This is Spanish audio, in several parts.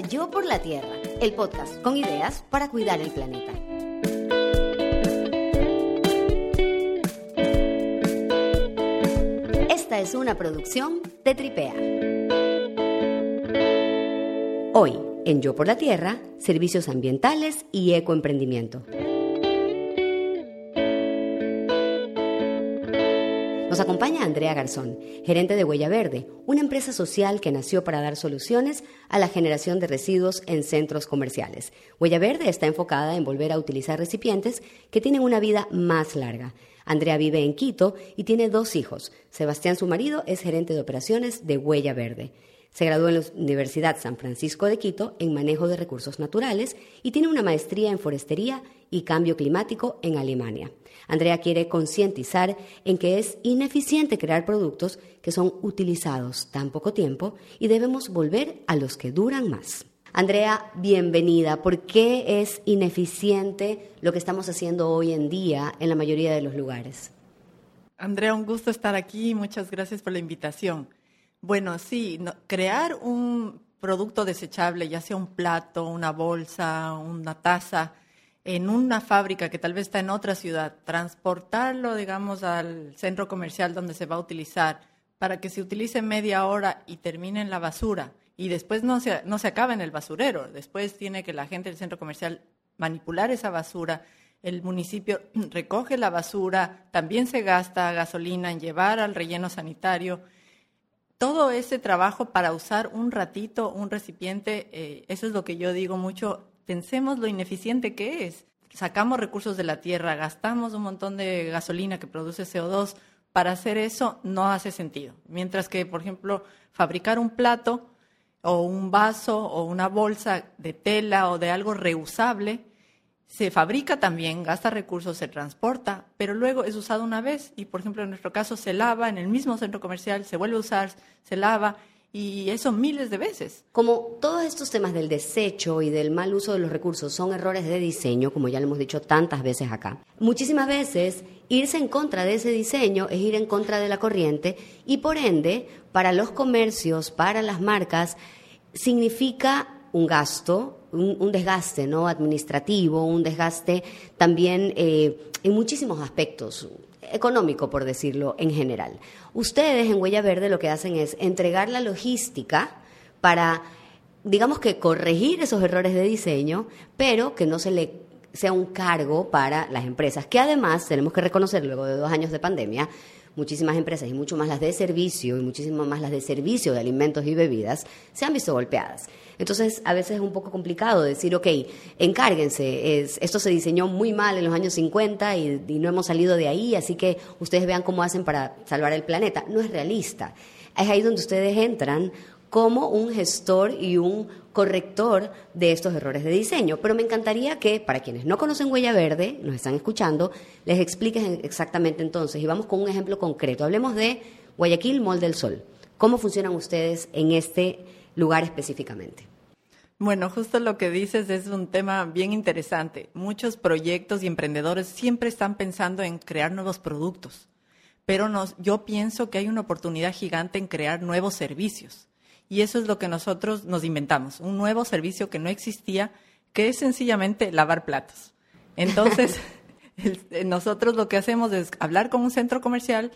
Yo por la Tierra, el podcast con ideas para cuidar el planeta. Esta es una producción de Tripea. Hoy, en Yo por la Tierra, servicios ambientales y ecoemprendimiento. Nos acompaña Andrea Garzón, gerente de Huella Verde, una empresa social que nació para dar soluciones a la generación de residuos en centros comerciales. Huella Verde está enfocada en volver a utilizar recipientes que tienen una vida más larga. Andrea vive en Quito y tiene dos hijos. Sebastián, su marido, es gerente de operaciones de Huella Verde. Se graduó en la Universidad San Francisco de Quito en manejo de recursos naturales y tiene una maestría en forestería y cambio climático en Alemania. Andrea quiere concientizar en que es ineficiente crear productos que son utilizados tan poco tiempo y debemos volver a los que duran más. Andrea, bienvenida. ¿Por qué es ineficiente lo que estamos haciendo hoy en día en la mayoría de los lugares? Andrea, un gusto estar aquí. Muchas gracias por la invitación. Bueno, sí, crear un producto desechable, ya sea un plato, una bolsa, una taza, en una fábrica que tal vez está en otra ciudad, transportarlo, digamos, al centro comercial donde se va a utilizar para que se utilice media hora y termine en la basura y después no se, no se acaba en el basurero, después tiene que la gente del centro comercial manipular esa basura, el municipio recoge la basura, también se gasta gasolina en llevar al relleno sanitario. Todo ese trabajo para usar un ratito un recipiente, eh, eso es lo que yo digo mucho, pensemos lo ineficiente que es. Sacamos recursos de la tierra, gastamos un montón de gasolina que produce CO2, para hacer eso no hace sentido. Mientras que, por ejemplo, fabricar un plato o un vaso o una bolsa de tela o de algo reusable, se fabrica también, gasta recursos, se transporta, pero luego es usado una vez y, por ejemplo, en nuestro caso se lava en el mismo centro comercial, se vuelve a usar, se lava y eso miles de veces. Como todos estos temas del desecho y del mal uso de los recursos son errores de diseño, como ya lo hemos dicho tantas veces acá, muchísimas veces irse en contra de ese diseño es ir en contra de la corriente y por ende, para los comercios, para las marcas, significa un gasto, un, desgaste ¿no? administrativo, un desgaste también eh, en muchísimos aspectos, económico por decirlo en general. Ustedes en Huella Verde lo que hacen es entregar la logística para, digamos que corregir esos errores de diseño, pero que no se le sea un cargo para las empresas, que además tenemos que reconocer luego de dos años de pandemia, muchísimas empresas y mucho más las de servicio y muchísimo más las de servicio de alimentos y bebidas se han visto golpeadas. Entonces, a veces es un poco complicado decir, ok, encárguense, esto se diseñó muy mal en los años 50 y, y no hemos salido de ahí, así que ustedes vean cómo hacen para salvar el planeta. No es realista. Es ahí donde ustedes entran como un gestor y un corrector de estos errores de diseño. Pero me encantaría que, para quienes no conocen Huella Verde, nos están escuchando, les expliques exactamente entonces. Y vamos con un ejemplo concreto. Hablemos de Guayaquil Mall del Sol. ¿Cómo funcionan ustedes en este lugar específicamente? Bueno, justo lo que dices es un tema bien interesante. Muchos proyectos y emprendedores siempre están pensando en crear nuevos productos, pero yo pienso que hay una oportunidad gigante en crear nuevos servicios. Y eso es lo que nosotros nos inventamos, un nuevo servicio que no existía, que es sencillamente lavar platos. Entonces, nosotros lo que hacemos es hablar con un centro comercial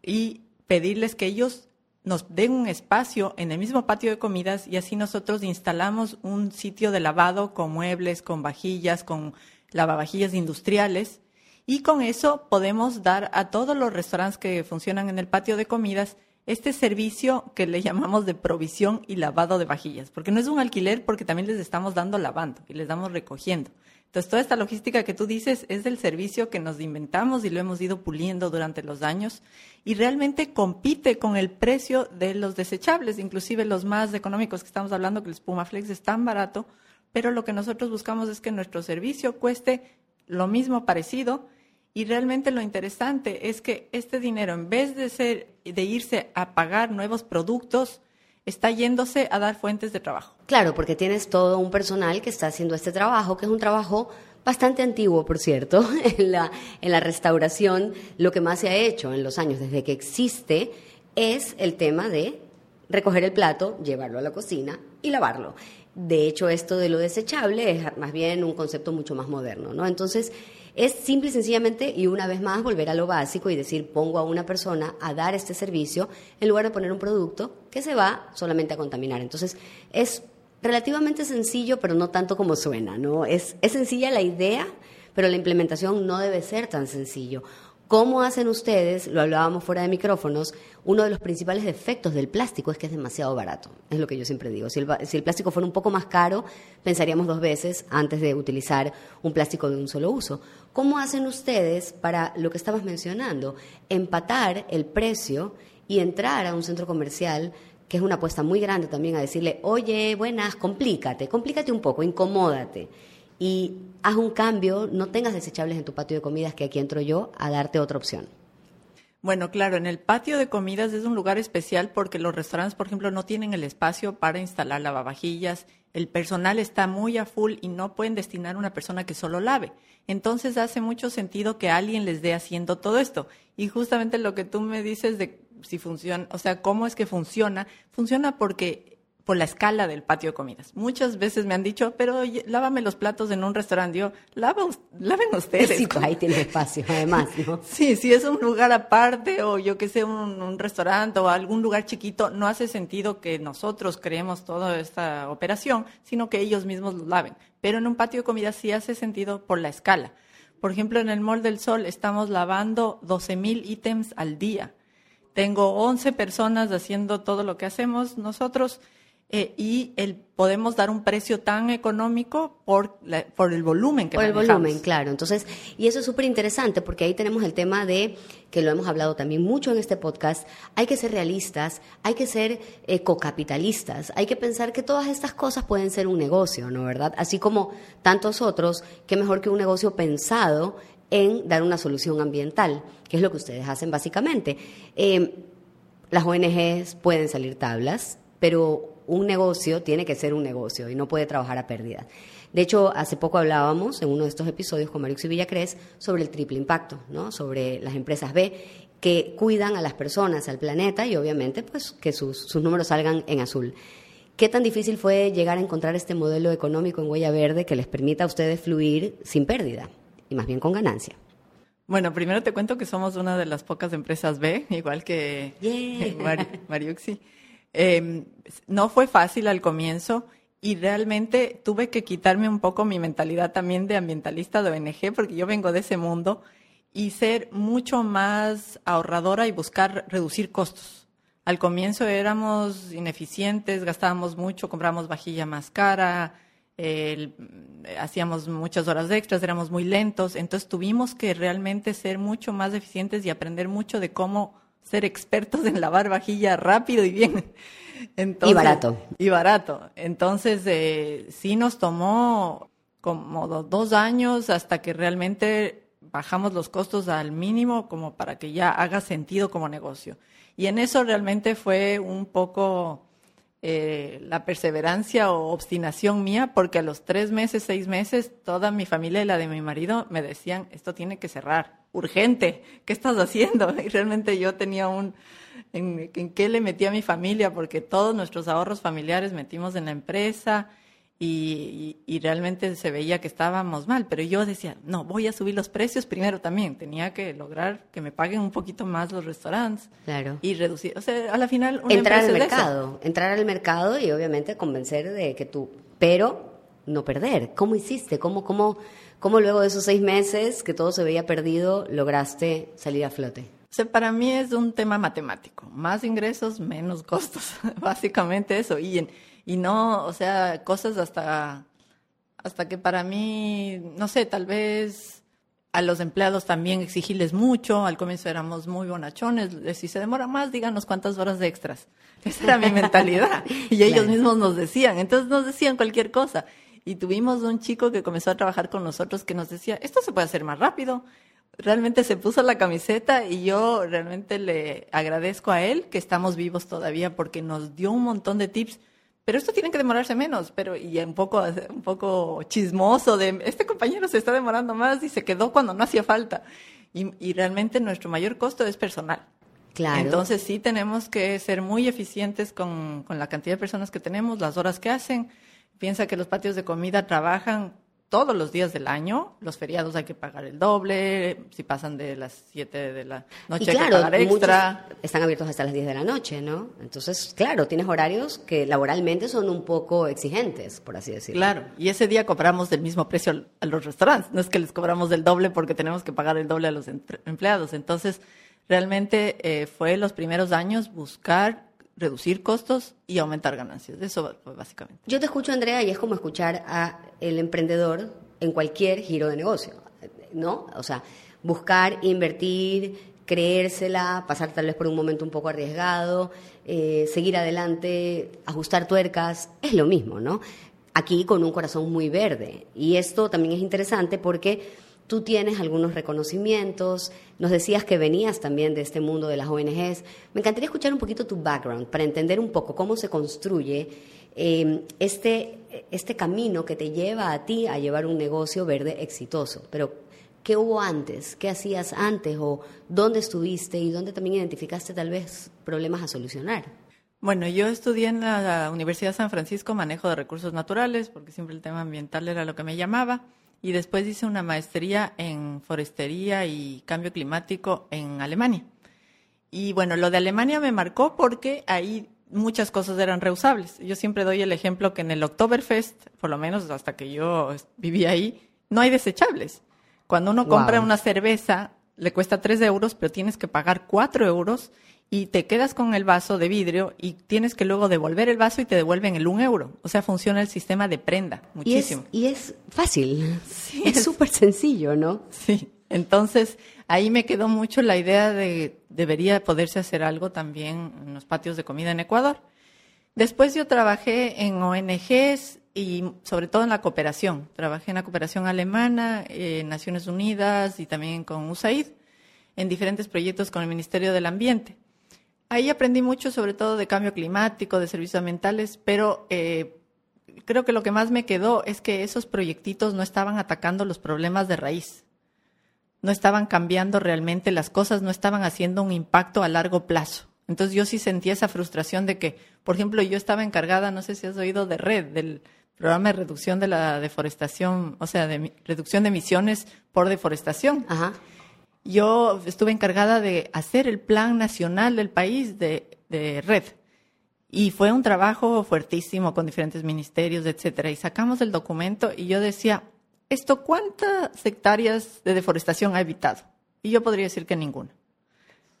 y pedirles que ellos nos den un espacio en el mismo patio de comidas y así nosotros instalamos un sitio de lavado con muebles, con vajillas, con lavavajillas industriales y con eso podemos dar a todos los restaurantes que funcionan en el patio de comidas este servicio que le llamamos de provisión y lavado de vajillas, porque no es un alquiler porque también les estamos dando lavando y les damos recogiendo. Entonces, toda esta logística que tú dices es del servicio que nos inventamos y lo hemos ido puliendo durante los años y realmente compite con el precio de los desechables, inclusive los más económicos que estamos hablando, que el Spumaflex es tan barato, pero lo que nosotros buscamos es que nuestro servicio cueste lo mismo parecido y realmente lo interesante es que este dinero, en vez de, ser, de irse a pagar nuevos productos, está yéndose a dar fuentes de trabajo. Claro, porque tienes todo un personal que está haciendo este trabajo, que es un trabajo bastante antiguo, por cierto, en la, en la restauración. Lo que más se ha hecho en los años desde que existe es el tema de recoger el plato, llevarlo a la cocina y lavarlo. De hecho, esto de lo desechable es más bien un concepto mucho más moderno, ¿no? Entonces, es simple y sencillamente, y una vez más, volver a lo básico y decir, pongo a una persona a dar este servicio en lugar de poner un producto que se va solamente a contaminar. Entonces, es relativamente sencillo, pero no tanto como suena, ¿no? Es, es sencilla la idea, pero la implementación no debe ser tan sencillo. ¿Cómo hacen ustedes? Lo hablábamos fuera de micrófonos. Uno de los principales defectos del plástico es que es demasiado barato. Es lo que yo siempre digo. Si el, plástico fuera un poco más caro, pensaríamos dos veces antes de utilizar un plástico de un solo uso. ¿Cómo hacen ustedes para lo que estabas mencionando? Empatar el precio y entrar a un centro comercial que es una apuesta muy grande también a decirle, oye, buenas, complícate, complícate un poco, incomódate y haz un cambio, no tengas desechables en tu patio de comidas, que aquí entro yo a darte otra opción. Bueno, claro, en el patio de comidas es un lugar especial porque los restaurantes, por ejemplo, no tienen el espacio para instalar lavavajillas, el personal está muy a full y no pueden destinar una persona que solo lave. Entonces hace mucho sentido que alguien les dé haciendo todo esto. Y justamente lo que tú me dices de si funciona, o sea, cómo es que funciona, funciona porque por la escala del patio de comidas. Muchas veces me han dicho, pero lávame los platos en un restaurante. Yo, laven ustedes. Sí, pues ahí tiene espacio, además, ¿no? sí, si es un lugar aparte o yo que sé, un, restaurante o algún lugar chiquito, no hace sentido que nosotros creemos toda esta operación, sino que ellos mismos lo laven. Pero en un patio de comidas sí hace sentido por la escala. Por ejemplo, en el Mall del Sol estamos lavando 12 mil ítems al día. Tengo 11 personas haciendo todo lo que hacemos nosotros eh, y el, podemos dar un precio tan económico por, por el volumen que Por el volumen, claro. Entonces, y eso es súper interesante porque ahí tenemos el tema de, que lo hemos hablado también mucho en este podcast, hay que ser realistas, hay que ser ecocapitalistas, hay que pensar que todas estas cosas pueden ser un negocio, ¿no? ¿Verdad? Así como tantos otros, que mejor que un negocio pensado en dar una solución ambiental, que es lo que ustedes hacen básicamente. Eh, las ONGs pueden salir tablas, pero un negocio tiene que ser un negocio y no puede trabajar a pérdida. De hecho, hace poco hablábamos en uno de estos episodios con Mariux y Villacrés sobre el triple impacto, ¿no? sobre las empresas B que cuidan a las personas, al planeta y obviamente pues que sus, sus números salgan en azul. ¿Qué tan difícil fue llegar a encontrar este modelo económico en Huella Verde que les permita a ustedes fluir sin pérdida y más bien con ganancia? Bueno, primero te cuento que somos una de las pocas empresas B, igual que Mariuxi. Eh, no fue fácil al comienzo y realmente tuve que quitarme un poco mi mentalidad también de ambientalista de ONG, porque yo vengo de ese mundo, y ser mucho más ahorradora y buscar reducir costos. Al comienzo éramos ineficientes, gastábamos mucho, comprábamos vajilla más cara, hacíamos muchas horas extras, éramos muy lentos, entonces tuvimos que realmente ser mucho más eficientes y aprender mucho de cómo ser expertos en lavar vajilla rápido y bien. y barato. Y barato. Entonces, eh, sí nos tomó como dos años hasta que realmente bajamos los costos al mínimo como para que ya haga sentido como negocio. Y en eso realmente fue un poco eh, la perseverancia o obstinación mía, porque a los tres meses, seis meses, toda mi familia y la de mi marido me decían, esto tiene que cerrar, urgente, ¿qué estás haciendo? Y realmente yo tenía un, en, en qué le metí a mi familia, porque todos nuestros ahorros familiares metimos en la empresa, y, realmente se veía que estábamos mal, pero yo decía, no, voy a subir los precios primero también, tenía que lograr que me paguen un poquito más los restaurantes claro. y reducir, o sea, a la final... entrar al mercado, entrar al mercado y obviamente convencer de que tú, pero no perder. ¿Cómo hiciste? ¿Cómo, cómo, cómo luego de esos seis meses que todo se veía perdido lograste salir a flote? O sea, para mí es un tema matemático, más ingresos, menos costos, básicamente eso. Y en, y no, o sea, cosas hasta, hasta que para mí, no sé, tal vez a los empleados también exigirles mucho, al comienzo éramos muy bonachones, si se demora más, díganos cuántas horas de extras. Esa era mi mentalidad. Y ellos mismos nos decían, entonces nos decían cualquier cosa. Y tuvimos un chico que comenzó a trabajar con nosotros que nos decía, esto se puede hacer más rápido. Realmente se puso la camiseta y yo realmente le agradezco a él que estamos vivos todavía porque nos dio un montón de tips pero esto tiene que demorarse menos, pero y un poco, un poco chismoso de este compañero se está demorando más y se quedó cuando no hacía falta. Y, realmente nuestro mayor costo es personal. Claro. Entonces sí tenemos que ser muy eficientes con, con, la cantidad de personas que tenemos, las horas que hacen. Piensa que los patios de comida trabajan todos los días del año. Los feriados hay que pagar el doble. Si pasan de las 7 de la noche hay que pagar extra. Están abiertos hasta las 10 de la noche, ¿no? Entonces, claro, tienes horarios que laboralmente son un poco exigentes, por así decirlo. Claro, y ese día cobramos del mismo precio a los restaurantes. No es que les cobramos del doble porque tenemos que pagar el doble a los empleados. Entonces, realmente eh, fue los primeros años buscar reducir costos y aumentar ganancias. Eso básicamente. Yo te escucho, Andrea, y es como escuchar a el emprendedor en cualquier giro de negocio, ¿no? O sea, buscar, invertir, creérsela, pasar tal vez por un momento un poco arriesgado, eh, seguir adelante, ajustar tuercas, es lo mismo, ¿no? Aquí con un corazón muy verde. Y esto también es interesante porque Tú tienes algunos reconocimientos, nos decías que venías también de este mundo de las ONGs. Me encantaría escuchar un poquito tu background para entender un poco cómo se construye em, este, este camino que te lleva a ti a llevar un negocio verde exitoso. Pero, ¿qué hubo antes? ¿Qué hacías antes? ¿O dónde estuviste? ¿Y dónde también identificaste tal vez problemas a solucionar? Bueno, yo estudié en la Universidad de San Francisco manejo de recursos naturales, porque siempre el tema ambiental era lo que me llamaba y después hice una maestría en forestería y cambio climático en Alemania. Y bueno, lo de Alemania me marcó porque ahí muchas cosas eran reusables. Yo siempre doy el ejemplo que en el Oktoberfest, por lo menos hasta que yo viví ahí, no hay desechables. Cuando uno compra una cerveza, le cuesta tres euros, pero tienes que pagar cuatro euros y te quedas con el vaso de vidrio y tienes que luego devolver el vaso y te devuelven el un euro. O sea, funciona el sistema de prenda muchísimo. Y es, fácil, es súper sencillo, ¿no? Sí, entonces ahí me quedó mucho la idea de debería poderse hacer algo también en los patios de comida en Ecuador. Después yo trabajé en ONGs y sobre todo en la cooperación. Trabajé en la cooperación alemana, en Naciones Unidas y también con USAID, en diferentes proyectos con el Ministerio del Ambiente. Ahí aprendí mucho, sobre todo de cambio climático, de servicios ambientales, pero eh, creo que lo que más me quedó es que esos proyectitos no estaban atacando los problemas de raíz, no estaban cambiando realmente las cosas, no estaban haciendo un impacto a largo plazo. Entonces yo sí sentía esa frustración de que, por ejemplo, yo estaba encargada, no sé si has oído de RED, del programa de reducción de la deforestación, o sea, de reducción de emisiones por deforestación. Ajá yo estuve encargada de hacer el plan nacional del país de, red. Y fue un trabajo fuertísimo con diferentes ministerios, etcétera. Y sacamos el documento y yo decía, ¿esto cuántas hectáreas de deforestación ha evitado? Y yo podría decir que ninguna.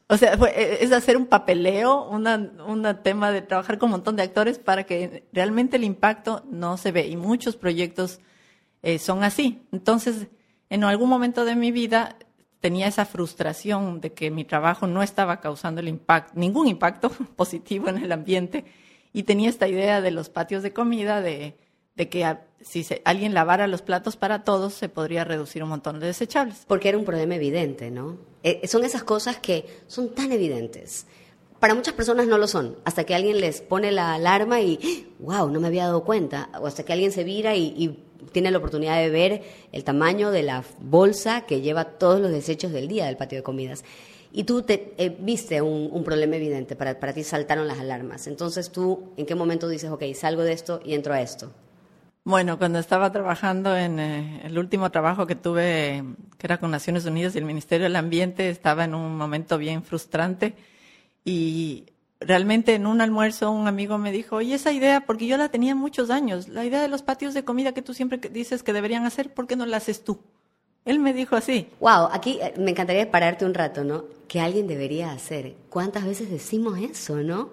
O sea, e, es hacer un papeleo, un tema de trabajar con un montón de actores para que realmente el impacto no se ve. Y muchos proyectos eh, son así. Entonces, en algún momento de mi vida tenía esa frustración de que mi trabajo no estaba causando el impacto, ningún impacto positivo en el ambiente y tenía esta idea de los patios de comida, de, que si alguien lavara los platos para todos se podría reducir un montón de desechables. Porque era un problema evidente, ¿no? Eh, son esas cosas que son tan evidentes. Para muchas personas no lo son, hasta que alguien les pone la alarma y, wow, no me había dado cuenta, o hasta que alguien se vira y tiene la oportunidad de ver el tamaño de la bolsa que lleva todos los desechos del día del patio de comidas. Y tú te, eh, viste un, problema evidente, para, para ti saltaron las alarmas. Entonces tú, ¿en qué momento dices, ok, salgo de esto y entro a esto? Bueno, cuando estaba trabajando en eh, el último trabajo que tuve, que era con Naciones Unidas y el Ministerio del Ambiente, estaba en un momento bien frustrante y realmente en un almuerzo un amigo me dijo, oye, esa idea, porque yo la tenía muchos años, la idea de los patios de comida que tú siempre dices que deberían hacer, ¿por qué no la haces tú? Él me dijo así. Wow, aquí eh, me encantaría pararte un rato, ¿no? Que alguien debería hacer. ¿Cuántas veces decimos eso, no?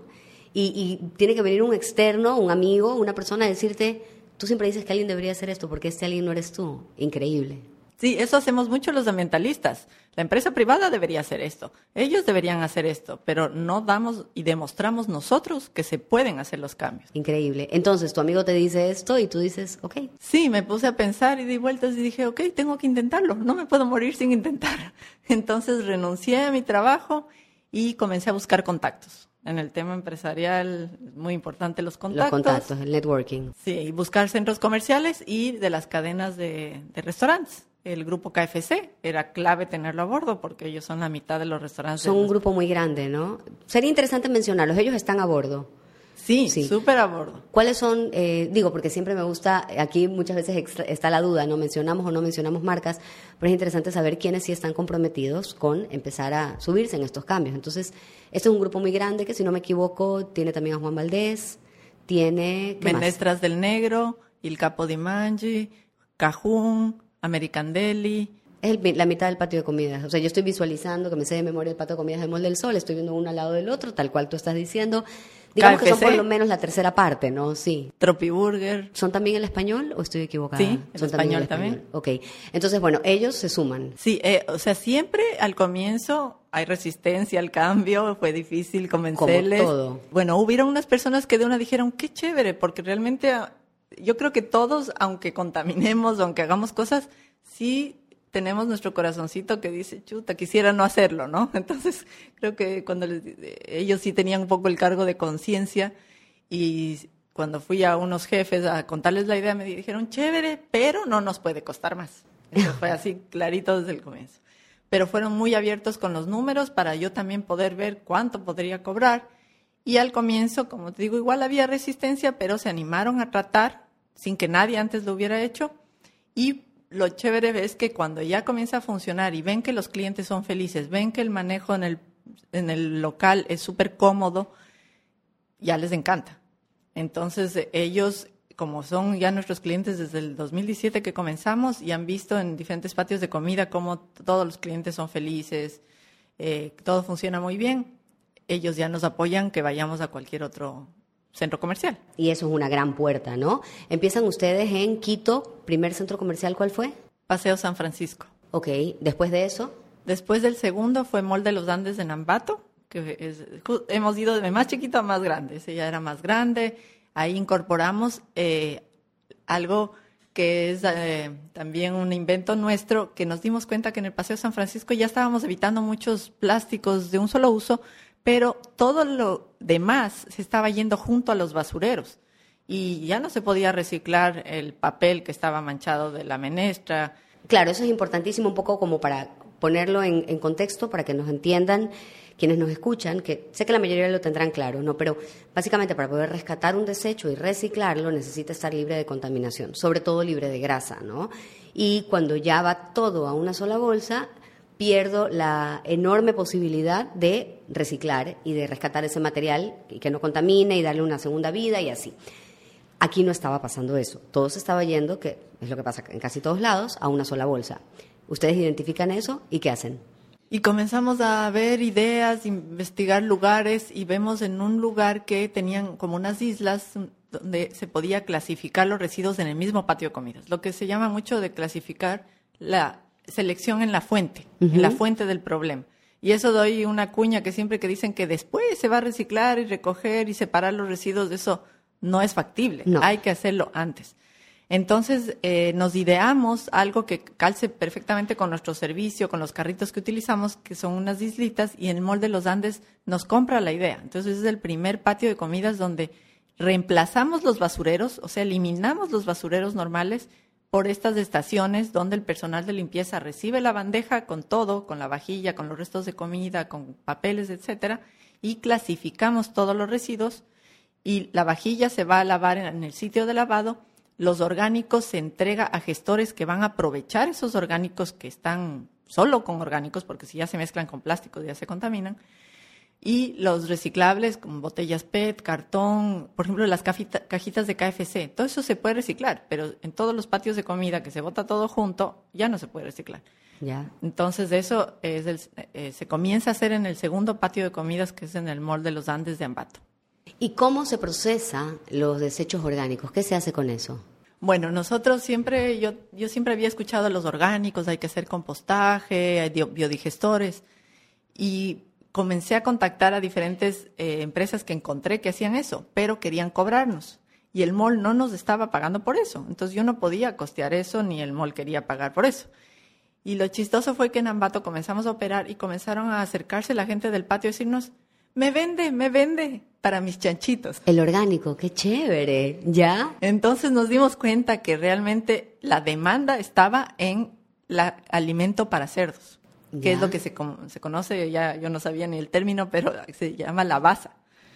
Y, y tiene que venir un externo, un amigo, una persona a decirte, tú siempre dices que alguien debería hacer esto porque este alguien no eres tú. Increíble. Sí, eso hacemos mucho los ambientalistas. La empresa privada debería hacer esto, ellos deberían hacer esto, pero no damos y demostramos nosotros que se pueden hacer los cambios. Increíble. Entonces, tu amigo te dice esto y tú dices, ok. Sí, me puse a pensar y di vueltas y dije, ok, tengo que intentarlo, no me puedo morir sin intentar. Entonces renuncié a mi trabajo y comencé a buscar contactos. En el tema empresarial, muy importante los contactos. Los contactos, el networking. Sí, buscar centros comerciales y de las cadenas de restaurantes el grupo KFC. Era clave tenerlo a bordo porque ellos son la mitad de los restaurantes. Son un grupo muy grande, ¿no? Sería interesante mencionarlos. Ellos están a bordo. Sí, súper a bordo. ¿Cuáles son, eh, digo, porque siempre me gusta, aquí muchas veces está la duda, no mencionamos o no mencionamos marcas, pero es interesante saber quiénes sí están comprometidos con empezar a subirse en estos cambios. Entonces, este es un grupo muy grande que, si no me equivoco, tiene también a Juan Valdés, tiene... Menestras del Negro, Il Capo di Mangi, Cajún, American Deli, es la mitad del patio de comidas. O sea, yo estoy visualizando que me sé de memoria el patio de comidas de Mol del Sol, estoy viendo uno al lado del otro, tal cual tú estás diciendo. Digamos que son por lo menos la tercera parte, ¿no? Sí. Tropiburger. ¿Son también el español o estoy equivocada? Sí, son español también, Ok. Entonces, bueno, ellos se suman. Sí, eh, o sea, siempre al comienzo hay resistencia al cambio, fue difícil convencerles. Como todo. Bueno, hubieron unas personas que de una dijeron, qué chévere, porque realmente yo creo que todos, aunque contaminemos, aunque hagamos cosas, sí tenemos nuestro corazoncito que dice, chuta, quisiera no hacerlo, ¿no? Entonces, creo que cuando ellos sí tenían un poco el cargo de conciencia y cuando fui a unos jefes a contarles la idea, me dijeron, chévere, pero no nos puede costar más. Eso fue así clarito desde el comienzo. Pero fueron muy abiertos con los números para yo también poder ver cuánto podría cobrar. Y al comienzo, como te digo, igual había resistencia, pero se animaron a tratar sin que nadie antes lo hubiera hecho. Y lo chévere es que cuando ya comienza a funcionar y ven que los clientes son felices, ven que el manejo en el, en el local es súper cómodo, ya les encanta. Entonces ellos, como son ya nuestros clientes desde el 2017 que comenzamos y han visto en diferentes patios de comida cómo todos los clientes son felices, eh, todo funciona muy bien, ellos ya nos apoyan que vayamos a cualquier otro centro comercial. Y eso es una gran puerta, ¿no? Empiezan ustedes en Quito, primer centro comercial, ¿cuál fue? Paseo San Francisco. Ok, después de eso. Después del segundo fue Mall de los Andes de Nambato, que hemos ido de más chiquito a más grande, ese ya era más grande. Ahí incorporamos eh, algo que es eh, también un invento nuestro, que nos dimos cuenta que en el Paseo San Francisco ya estábamos evitando muchos plásticos de un solo uso, pero todo lo demás se estaba yendo junto a los basureros y ya no se podía reciclar el papel que estaba manchado de la menestra. Claro, eso es importantísimo un poco como para ponerlo en, contexto, para que nos entiendan quienes nos escuchan, que sé que la mayoría lo tendrán claro, ¿no? Pero básicamente para poder rescatar un desecho y reciclarlo necesita estar libre de contaminación, sobre todo libre de grasa, ¿no? Y cuando ya va todo a una sola bolsa, pierdo la enorme posibilidad de reciclar y de rescatar ese material y que no contamine y darle una segunda vida y así. Aquí no estaba pasando eso. Todo se estaba yendo, que es lo que pasa en casi todos lados, a una sola bolsa. ¿Ustedes identifican eso y qué hacen? Y comenzamos a ver ideas, investigar lugares y vemos en un lugar que tenían como unas islas donde se podía clasificar los residuos en el mismo patio de comidas. Lo que se llama mucho de clasificar la selección en la fuente, en la fuente del problema. Y eso doy una cuña que siempre que dicen que después se va a reciclar y recoger y separar los residuos, de eso no es factible. Hay que hacerlo antes. Entonces eh, nos ideamos algo que calce perfectamente con nuestro servicio, con los carritos que utilizamos, que son unas islitas, y el molde de los Andes nos compra la idea. Entonces es el primer patio de comidas donde reemplazamos los basureros, o sea, eliminamos los basureros normales por estas estaciones donde el personal de limpieza recibe la bandeja con todo, con la vajilla, con los restos de comida, con papeles, etcétera, y clasificamos todos los residuos y la vajilla se va a lavar en el sitio de lavado, los orgánicos se entrega a gestores que van a aprovechar esos orgánicos que están solo con orgánicos, porque si ya se mezclan con plásticos ya se contaminan, y los reciclables como botellas PET, cartón, por ejemplo, las cajitas de KFC, todo eso se puede reciclar, pero en todos los patios de comida que se bota todo junto, ya no se puede reciclar. Ya. Entonces eso es eh, se comienza a hacer en el segundo patio de comidas que es en el Mall de los Andes de Ambato. ¿Y cómo se procesa los desechos orgánicos? ¿Qué se hace con eso? Bueno, nosotros siempre, yo, yo siempre había escuchado los orgánicos, hay que hacer compostaje, hay biodigestores. Y comencé a contactar a diferentes eh, empresas que encontré que hacían eso, pero querían cobrarnos. Y el mall no nos estaba pagando por eso. Entonces yo no podía costear eso, ni el mall quería pagar por eso. Y lo chistoso fue que en Ambato comenzamos a operar y comenzaron a acercarse la gente del patio y decirnos, me vende, me vende para mis chanchitos. El orgánico, qué chévere, ¿ya? Entonces nos dimos cuenta que realmente la demanda estaba en el alimento para cerdos que es lo que se, se, conoce, ya yo no sabía ni el término, pero se llama la basa.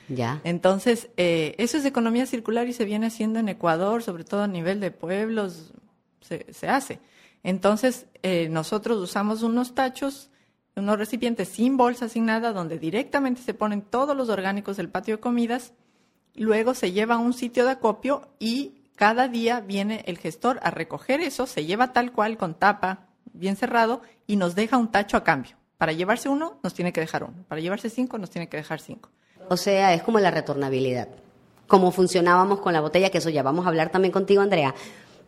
Ya. Entonces, eh, eso es economía circular y se viene haciendo en Ecuador, sobre todo a nivel de pueblos, se, se hace. Entonces, eh, nosotros usamos unos tachos, unos recipientes sin bolsa, sin nada, donde directamente se ponen todos los orgánicos del patio de comidas, luego se lleva a un sitio de acopio y cada día viene el gestor a recoger eso, se lleva tal cual con tapa, bien cerrado, y nos deja un tacho a cambio. Para llevarse uno, nos tiene que dejar uno. Para llevarse cinco, nos tiene que dejar cinco. O sea, es como la retornabilidad. Como funcionábamos con la botella, que eso ya vamos a hablar también contigo, Andrea.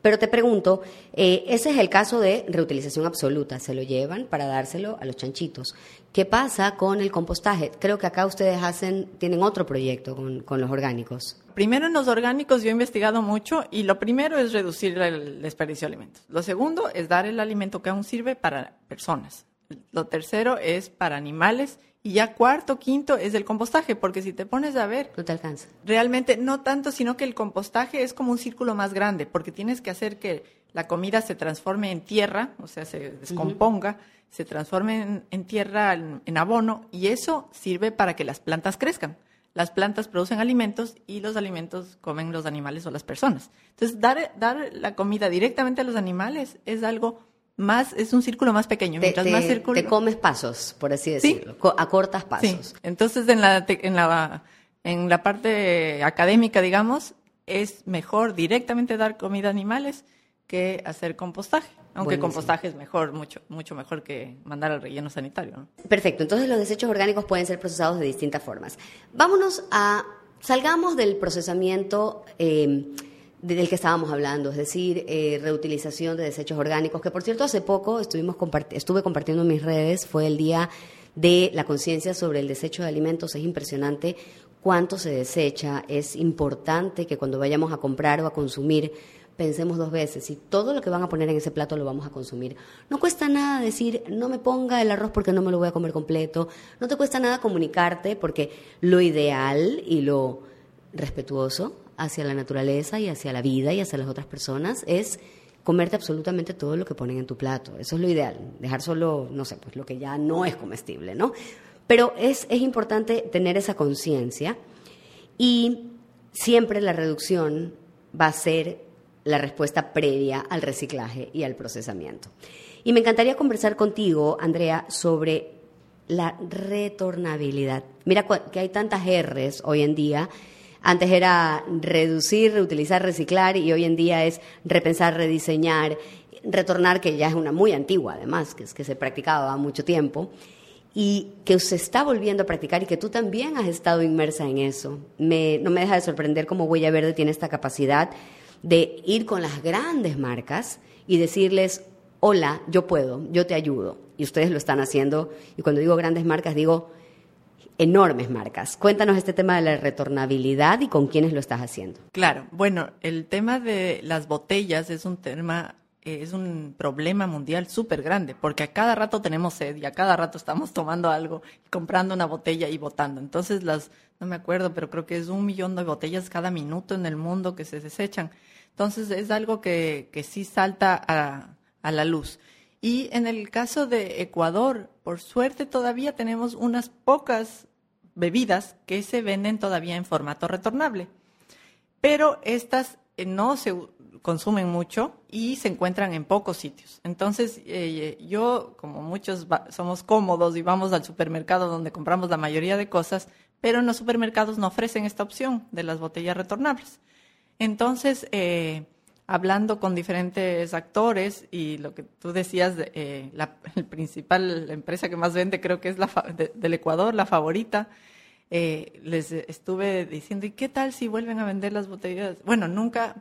Pero te pregunto, eh, ese es el caso de reutilización absoluta, se lo llevan para dárselo a los chanchitos. ¿Qué pasa con el compostaje? Creo que acá ustedes hacen, tienen otro proyecto con, con los orgánicos. Primero en los orgánicos yo he investigado mucho y lo primero es reducir el desperdicio de alimentos. Lo segundo es dar el alimento que aún sirve para personas. Lo tercero es para animales y ya cuarto, quinto es el compostaje, porque si te pones a ver... No te alcanza. Realmente no tanto, sino que el compostaje es como un círculo más grande, porque tienes que hacer que la comida se transforme en tierra, o sea, se descomponga, se transforme en, en tierra, en, en, abono, y eso sirve para que las plantas crezcan. Las plantas producen alimentos y los alimentos comen los animales o las personas. Entonces, dar, dar la comida directamente a los animales es algo más es un círculo más pequeño. Te, Mientras te, más círculo, te comes pasos, por así decirlo, sí. a cortas pasos. Sí. Entonces, en la, en, la, en la parte académica, digamos, es mejor directamente dar comida a animales que hacer compostaje. Aunque Buenísimo. compostaje es mejor, mucho, mucho mejor que mandar al relleno sanitario. ¿no? Perfecto. Entonces, los desechos orgánicos pueden ser procesados de distintas formas. Vámonos a. Salgamos del procesamiento. Eh, del que estábamos hablando, es decir, eh, reutilización de desechos orgánicos, que por cierto hace poco estuvimos estuve compartiendo en mis redes, fue el día de la conciencia sobre el desecho de alimentos, es impresionante cuánto se desecha, es importante que cuando vayamos a comprar o a consumir pensemos dos veces si todo lo que van a poner en ese plato lo vamos a consumir. No cuesta nada decir, no me ponga el arroz porque no me lo voy a comer completo, no te cuesta nada comunicarte porque lo ideal y lo respetuoso hacia la naturaleza y hacia la vida y hacia las otras personas es comerte absolutamente todo lo que ponen en tu plato. Eso es lo ideal, dejar solo, no sé, pues lo que ya no es comestible, ¿no? Pero es, es importante tener esa conciencia y siempre la reducción va a ser la respuesta previa al reciclaje y al procesamiento. Y me encantaría conversar contigo, Andrea, sobre la retornabilidad. Mira que hay tantas R's hoy en día antes era reducir, reutilizar, reciclar y hoy en día es repensar, rediseñar, retornar, que ya es una muy antigua además, que es que se practicaba mucho tiempo y que se está volviendo a practicar y que tú también has estado inmersa en eso. Me, no me deja de sorprender cómo Huella Verde tiene esta capacidad de ir con las grandes marcas y decirles, hola, yo puedo, yo te ayudo. Y ustedes lo están haciendo. Y cuando digo grandes marcas, digo enormes marcas. Cuéntanos este tema de la retornabilidad y con quiénes lo estás haciendo. Claro, bueno, el tema de las botellas es un tema, es un problema mundial súper grande, porque a cada rato tenemos sed y a cada rato estamos tomando algo, comprando una botella y botando. Entonces las, no me acuerdo, pero creo que es un millón de botellas cada minuto en el mundo que se desechan. Entonces es algo que, que sí salta a, a la luz. Y en el caso de Ecuador, por suerte todavía tenemos unas pocas bebidas que se venden todavía en formato retornable. Pero estas no se consumen mucho y se encuentran en pocos sitios. Entonces, eh, yo, como muchos somos cómodos y vamos al supermercado donde compramos la mayoría de cosas, pero en los supermercados no ofrecen esta opción de las botellas retornables. Entonces, eh, hablando con diferentes actores y lo que tú decías, eh, la el principal empresa que más vende creo que es la de, del Ecuador, la favorita, eh, les estuve diciendo, ¿y qué tal si vuelven a vender las botellas? Bueno, nunca,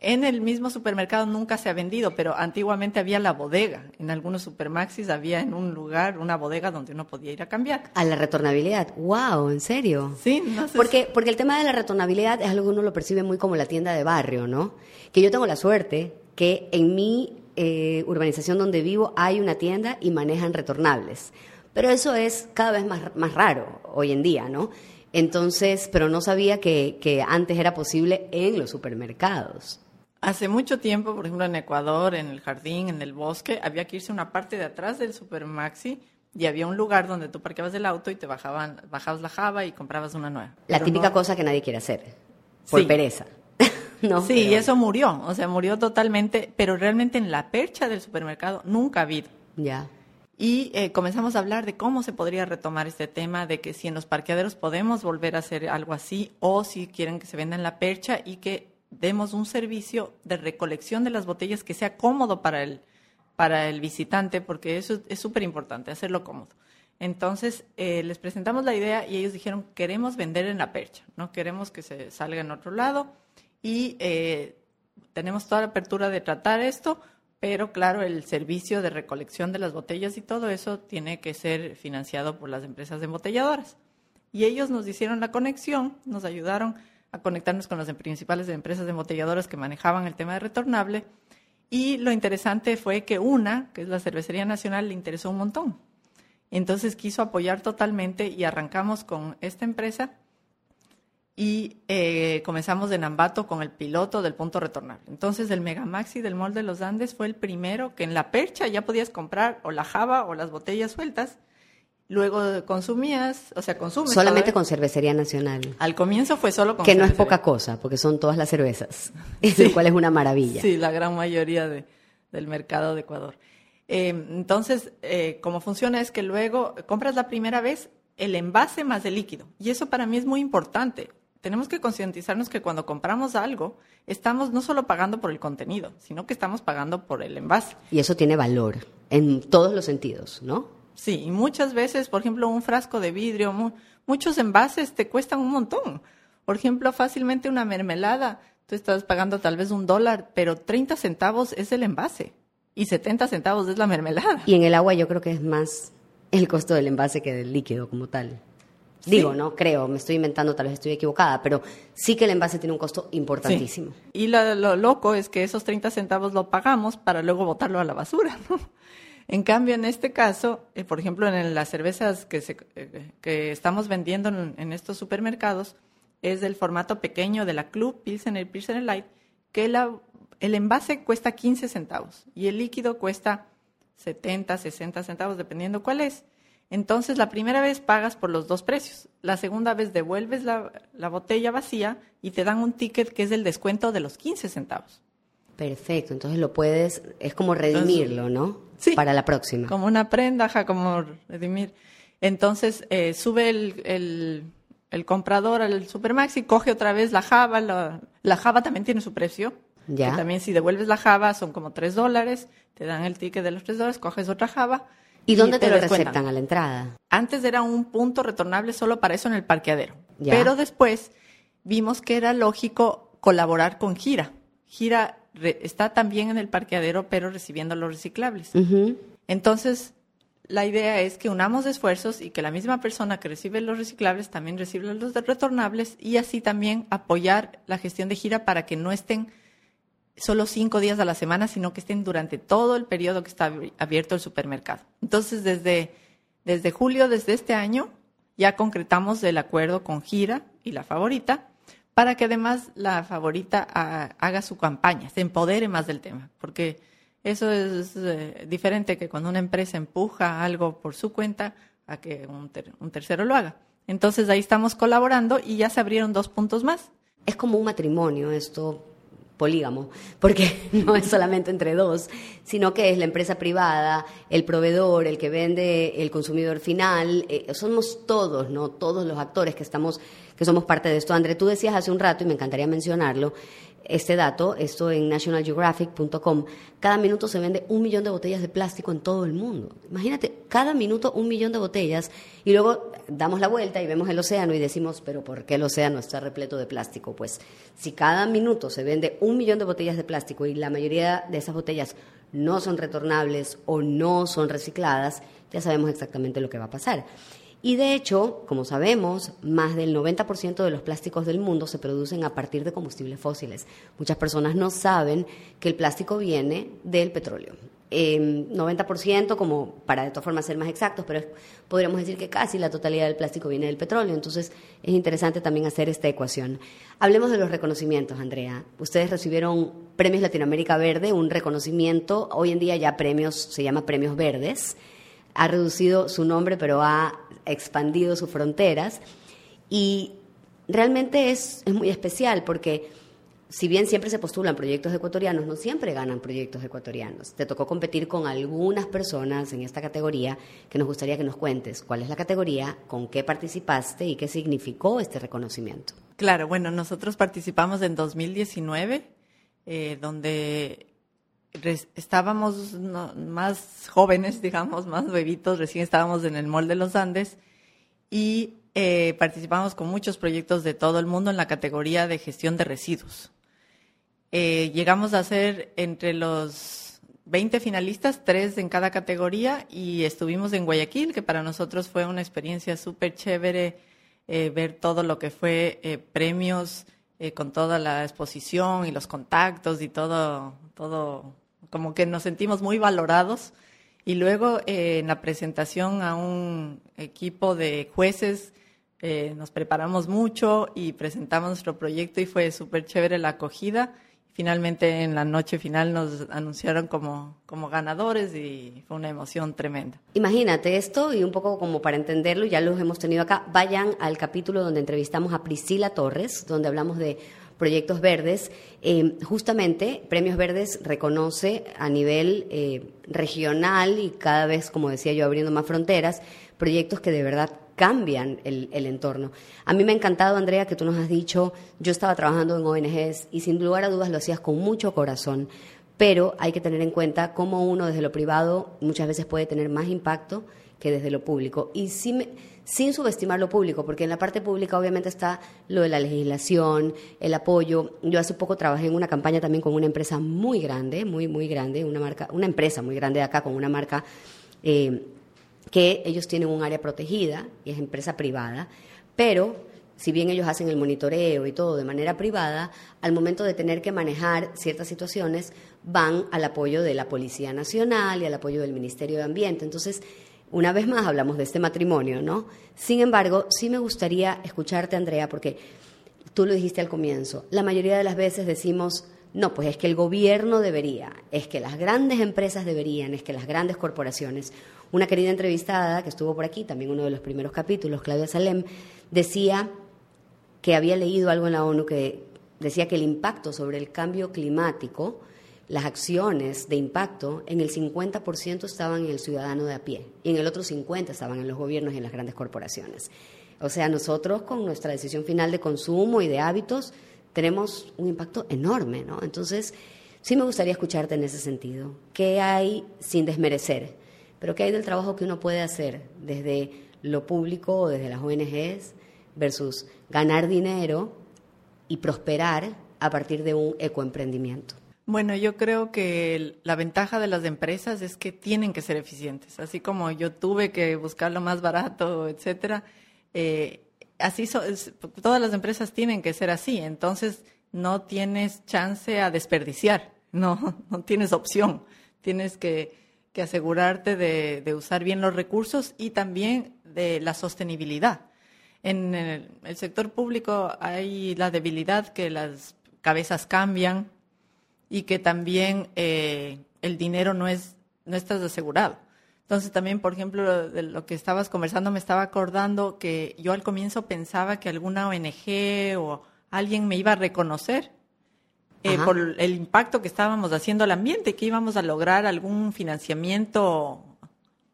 en el mismo supermercado nunca se ha vendido, pero antiguamente había la bodega. En algunos supermaxis había en un lugar una bodega donde uno podía ir a cambiar. A la retornabilidad. ¡Wow! ¿En serio? Sí, no sé. Porque, porque el tema de la retornabilidad es algo que uno lo percibe muy como la tienda de barrio, ¿no? Que yo tengo la suerte que en mi eh, urbanización donde vivo hay una tienda y manejan retornables. Pero eso es cada vez más, más raro hoy en día, ¿no? Entonces, pero no sabía que, que antes era posible en los supermercados. Hace mucho tiempo, por ejemplo, en Ecuador, en el jardín, en el bosque, había que irse a una parte de atrás del supermaxi y había un lugar donde tú parqueabas el auto y te bajaban, bajabas la java y comprabas una nueva. La típica cosa que nadie quiere hacer, por pereza. no, sí, y eso murió, o sea, murió totalmente, pero realmente en la percha del supermercado nunca ha habido. Ya. Y eh, comenzamos a hablar de cómo se podría retomar este tema, de que si en los parqueaderos podemos volver a hacer algo así, o si quieren que se venda en la percha y que demos un servicio de recolección de las botellas que sea cómodo para el, para el visitante, porque eso es súper importante, hacerlo cómodo. Entonces, eh, les presentamos la idea y ellos dijeron, queremos vender en la percha, no queremos que se salga en otro lado y eh, tenemos toda la apertura de tratar esto, pero claro, el servicio de recolección de las botellas y todo eso tiene que ser financiado por las empresas embotelladoras. Y ellos nos hicieron la conexión, nos ayudaron a conectarnos con las principales empresas embotelladoras que manejaban el tema de retornable. Y lo interesante fue que una, que es la Cervecería Nacional, le interesó un montón. Entonces quiso apoyar totalmente y arrancamos con esta empresa y eh, comenzamos en Ambato con el piloto del punto retornable. Entonces el Megamaxi del Mall de los Andes fue el primero que en la percha ya podías comprar o la java o las botellas sueltas. Luego consumías, o sea, consumes. Solamente con cervecería nacional. Al comienzo fue solo con Que no es poca cosa, porque son todas las cervezas, lo cual es una maravilla. Sí, la gran mayoría de, del mercado de Ecuador. Eh, entonces, eh, cómo funciona es que luego compras la primera vez el envase más el líquido. Y eso para mí es muy importante tenemos que concientizarnos que cuando compramos algo, estamos no solo pagando por el contenido, sino que estamos pagando por el envase. Y eso tiene valor en todos los sentidos, ¿no? Sí, y muchas veces, por ejemplo, un frasco de vidrio, muchos envases te cuestan un montón. Por ejemplo, fácilmente una mermelada, tú estás pagando tal vez un dólar, pero 30 centavos es el envase y 70 centavos es la mermelada. Y en el agua yo creo que es más el costo del envase que del líquido como tal. Digo, no creo, me estoy inventando, tal vez estoy equivocada, pero sí que el envase tiene un costo importantísimo. Y lo, loco es que esos 30 centavos lo pagamos para luego botarlo a la basura, En cambio, en este caso, eh, por ejemplo, en las cervezas que, eh, que estamos vendiendo en, estos supermercados, es del formato pequeño de la Club Pilsener, Pilsener Light, que el envase cuesta 15 centavos y el líquido cuesta 70, 60 centavos, dependiendo cuál es. Entonces, la primera vez pagas por los dos precios. La segunda vez devuelves la, botella vacía y te dan un ticket que es el descuento de los 15 centavos. Perfecto, entonces lo puedes, es como redimirlo, ¿no? Sí. Para la próxima. Como una prenda, como redimir. Entonces, eh, sube el, el, comprador al Supermaxi, coge otra vez la Java. La, la Java también tiene su precio. Ya. también si devuelves la Java son como 3 dólares, te dan el ticket de los 3 dólares, coges otra Java ¿Y dónde te, lo receptan a la entrada? Antes era un punto retornable solo para eso en el parqueadero. Pero después vimos que era lógico colaborar con Gira. Gira está también en el parqueadero, pero recibiendo los reciclables. Entonces, la idea es que unamos esfuerzos y que la misma persona que recibe los reciclables también reciba los retornables y así también apoyar la gestión de Gira para que no estén solo cinco días a la semana, sino que estén durante todo el periodo que está abierto el supermercado. Entonces, desde, desde julio, desde este año, ya concretamos el acuerdo con Gira y la favorita para que además la favorita haga su campaña, se empodere más del tema, porque eso es eh, diferente que cuando una empresa empuja algo por su cuenta a que un, un tercero lo haga. Entonces ahí estamos colaborando y ya se abrieron dos puntos más. Es como un matrimonio esto, polígamo, porque no es solamente entre dos, sino que es la empresa privada, el proveedor, el que vende, el consumidor final, eh, somos todos, ¿no? Todos los actores que estamos, que somos parte de esto. André, tú decías hace un rato, y me encantaría mencionarlo, este dato, esto en nationalgeographic.com, cada minuto se vende un millón de botellas de plástico en todo el mundo. Imagínate, cada minuto un millón de botellas y luego damos la vuelta y vemos el océano y decimos, pero ¿por qué el océano está repleto de plástico? Pues si cada minuto se vende un millón de botellas de plástico y la mayoría de esas botellas no son retornables o no son recicladas, ya sabemos exactamente lo que va a pasar. Y de hecho, como sabemos, más del 90% de los plásticos del mundo se producen a partir de combustibles fósiles. Muchas personas no saben que el plástico viene del petróleo. 90%, como para de todas formas ser más exactos, pero podríamos decir que casi la totalidad del plástico viene del petróleo. Entonces es interesante también hacer esta ecuación. Hablemos de los reconocimientos, Andrea. Ustedes recibieron Premios Latinoamérica Verde, un reconocimiento, hoy en día ya premios, se llama Premios Verdes ha reducido su nombre, pero ha expandido sus fronteras. Y realmente es, muy especial porque si bien siempre se postulan proyectos ecuatorianos, no siempre ganan proyectos ecuatorianos. Te tocó competir con algunas personas en esta categoría que nos gustaría que nos cuentes cuál es la categoría, con qué participaste y qué significó este reconocimiento. Claro, bueno, nosotros participamos en 2019, eh, donde estábamos más jóvenes, digamos, más bebitos, recién estábamos en el Mall de los Andes y eh, participamos con muchos proyectos de todo el mundo en la categoría de gestión de residuos. Eh, llegamos a ser entre los 20 finalistas, tres en cada categoría, y estuvimos en Guayaquil, que para nosotros fue una experiencia súper chévere eh, ver todo lo que fue eh, premios con toda la exposición y los contactos y todo, todo, como que nos sentimos muy valorados. Y luego en la presentación a un equipo de jueces, nos preparamos mucho y presentamos nuestro proyecto y fue súper chévere la acogida finalmente en la noche final nos anunciaron como, como ganadores y fue una emoción tremenda. Imagínate esto y un poco como para entenderlo, ya los hemos tenido acá, vayan al capítulo donde entrevistamos a Priscila Torres, donde hablamos de proyectos verdes. Eh, justamente, Premios Verdes reconoce a nivel eh, regional y cada vez, como decía yo, abriendo más fronteras, proyectos que de verdad cambian el, entorno. A mí me ha encantado, Andrea, que tú nos has dicho, yo estaba trabajando en ONGs y sin lugar a dudas lo hacías con mucho corazón, pero hay que tener en cuenta cómo uno desde lo privado muchas veces puede tener más impacto que desde lo público. Y sin, sin subestimar lo público, porque en la parte pública obviamente está lo de la legislación, el apoyo. Yo hace poco trabajé en una campaña también con una empresa muy grande, muy, muy grande, una marca, una empresa muy grande de acá con una marca eh, que ellos tienen un área protegida y es empresa privada, pero si bien ellos hacen el monitoreo y todo de manera privada, al momento de tener que manejar ciertas situaciones van al apoyo de la Policía Nacional y al apoyo del Ministerio de Ambiente. Entonces, una vez más hablamos de este matrimonio, ¿no? Sin embargo, sí me gustaría escucharte, Andrea, porque tú lo dijiste al comienzo. La mayoría de las veces decimos, no, pues es que el gobierno debería, es que las grandes empresas deberían, es que las grandes corporaciones. Una querida entrevistada que estuvo por aquí, también uno de los primeros capítulos, Claudia Salem, decía que había leído algo en la ONU que decía que el impacto sobre el cambio climático, las acciones de impacto, en el 50% estaban en el ciudadano de a pie y en el otro 50% estaban en los gobiernos y en las grandes corporaciones. O sea, nosotros con nuestra decisión final de consumo y de hábitos tenemos un impacto enorme, ¿no? Entonces, sí me gustaría escucharte en ese sentido. ¿Qué hay sin desmerecer? Pero ¿qué hay del trabajo que uno puede hacer desde lo público o desde las ONGs versus ganar dinero y prosperar a partir de un ecoemprendimiento? Bueno, yo creo que la ventaja de las empresas es que tienen que ser eficientes. Así como yo tuve que buscar lo más barato, etcétera, eh, así todas las empresas tienen que ser así. Entonces no tienes chance a desperdiciar, no, no tienes opción. Tienes que que asegurarte de, usar bien los recursos y también de la sostenibilidad. En el, sector público hay la debilidad que las cabezas cambian y que también eh, el dinero no es no estás asegurado. Entonces también, por ejemplo, de lo que estabas conversando, me estaba acordando que yo al comienzo pensaba que alguna ONG o alguien me iba a reconocer eh, por el impacto que estábamos haciendo al ambiente, que íbamos a lograr algún financiamiento,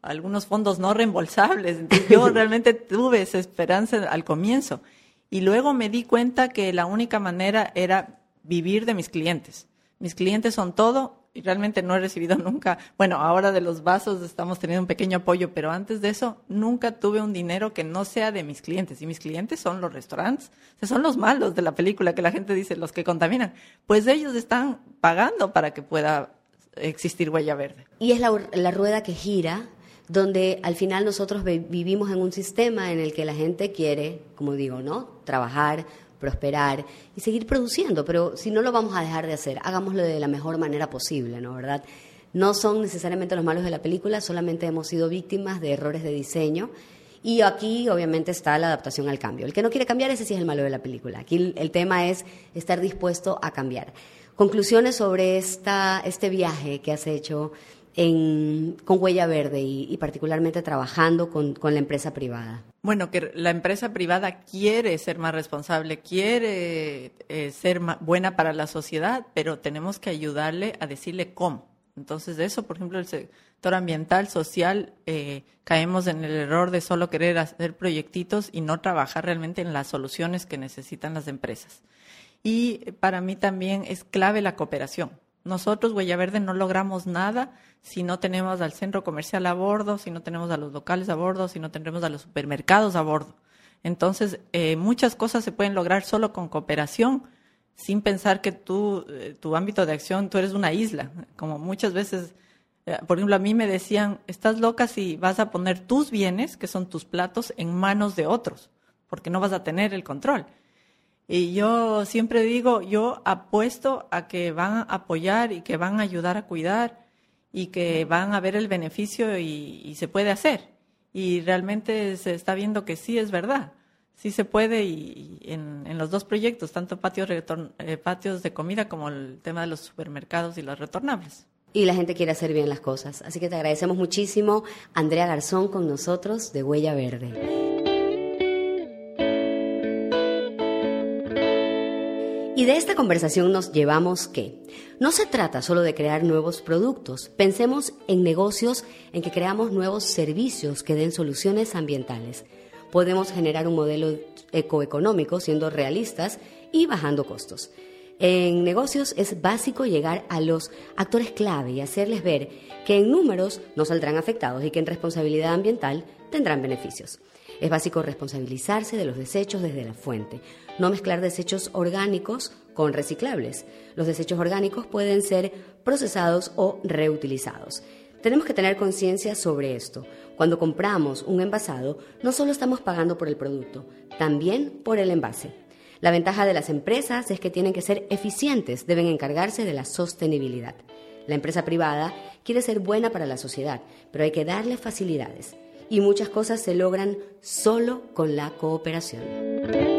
algunos fondos no reembolsables. yo realmente tuve esa esperanza al comienzo. Y luego me di cuenta que la única manera era vivir de mis clientes. Mis clientes son todo y realmente no he recibido nunca, bueno, ahora de los vasos estamos teniendo un pequeño apoyo, pero antes de eso nunca tuve un dinero que no sea de mis clientes. Y mis clientes son los restaurantes, son los malos de la película que la gente dice, los que contaminan. Pues ellos están pagando para que pueda existir huella verde. Y es la, la rueda que gira donde al final nosotros vivimos en un sistema en el que la gente quiere, como digo, ¿no? Trabajar, prosperar y seguir produciendo, pero si no lo vamos a dejar de hacer, hagámoslo de la mejor manera posible, ¿no? ¿Verdad? No son necesariamente los malos de la película, solamente hemos sido víctimas de errores de diseño y aquí obviamente está la adaptación al cambio. El que no quiere cambiar, ese sí es el malo de la película. Aquí el tema es estar dispuesto a cambiar. Conclusiones sobre esta, este viaje que has hecho con Huella Verde y, particularmente trabajando con, la empresa privada? Bueno, que la empresa privada quiere ser más responsable, quiere eh, ser buena para la sociedad, pero tenemos que ayudarle a decirle cómo. Entonces, de eso, por ejemplo, el sector ambiental, social, eh, caemos en el error de solo querer hacer proyectitos y no trabajar realmente en las soluciones que necesitan las empresas. Y para mí también es clave la cooperación. Nosotros, Huella Verde, no logramos nada si no tenemos al centro comercial a bordo, si no tenemos a los locales a bordo, si no tenemos a los supermercados a bordo. Entonces, eh, muchas cosas se pueden lograr solo con cooperación, sin pensar que tú, eh, tu ámbito de acción, tú eres una isla. Como muchas veces, eh, por ejemplo, a mí me decían, estás loca si vas a poner tus bienes, que son tus platos, en manos de otros, porque no vas a tener el control. Y yo siempre digo, yo apuesto a que van a apoyar y que van a ayudar a cuidar y que van a ver el beneficio y, se puede hacer. Y realmente se está viendo que sí es verdad. Sí se puede y, en, los dos proyectos, tanto patios, eh, patios de comida como el tema de los supermercados y los retornables. Y la gente quiere hacer bien las cosas. Así que te agradecemos muchísimo, Andrea Garzón, con nosotros de Huella Verde. Y de esta conversación nos llevamos que no se trata solo de crear nuevos productos, pensemos en negocios en que creamos nuevos servicios que den soluciones ambientales. Podemos generar un modelo ecoeconómico siendo realistas y bajando costos. En negocios es básico llegar a los actores clave y hacerles ver que en números no saldrán afectados y que en responsabilidad ambiental tendrán beneficios. Es básico responsabilizarse de los desechos desde la fuente, no mezclar desechos orgánicos con reciclables. Los desechos orgánicos pueden ser procesados o reutilizados. Tenemos que tener conciencia sobre esto. Cuando compramos un envasado, no solo estamos pagando por el producto, también por el envase. La ventaja de las empresas es que tienen que ser eficientes, deben encargarse de la sostenibilidad. La empresa privada quiere ser buena para la sociedad, pero hay que darle facilidades y muchas cosas se logran solo con la cooperación.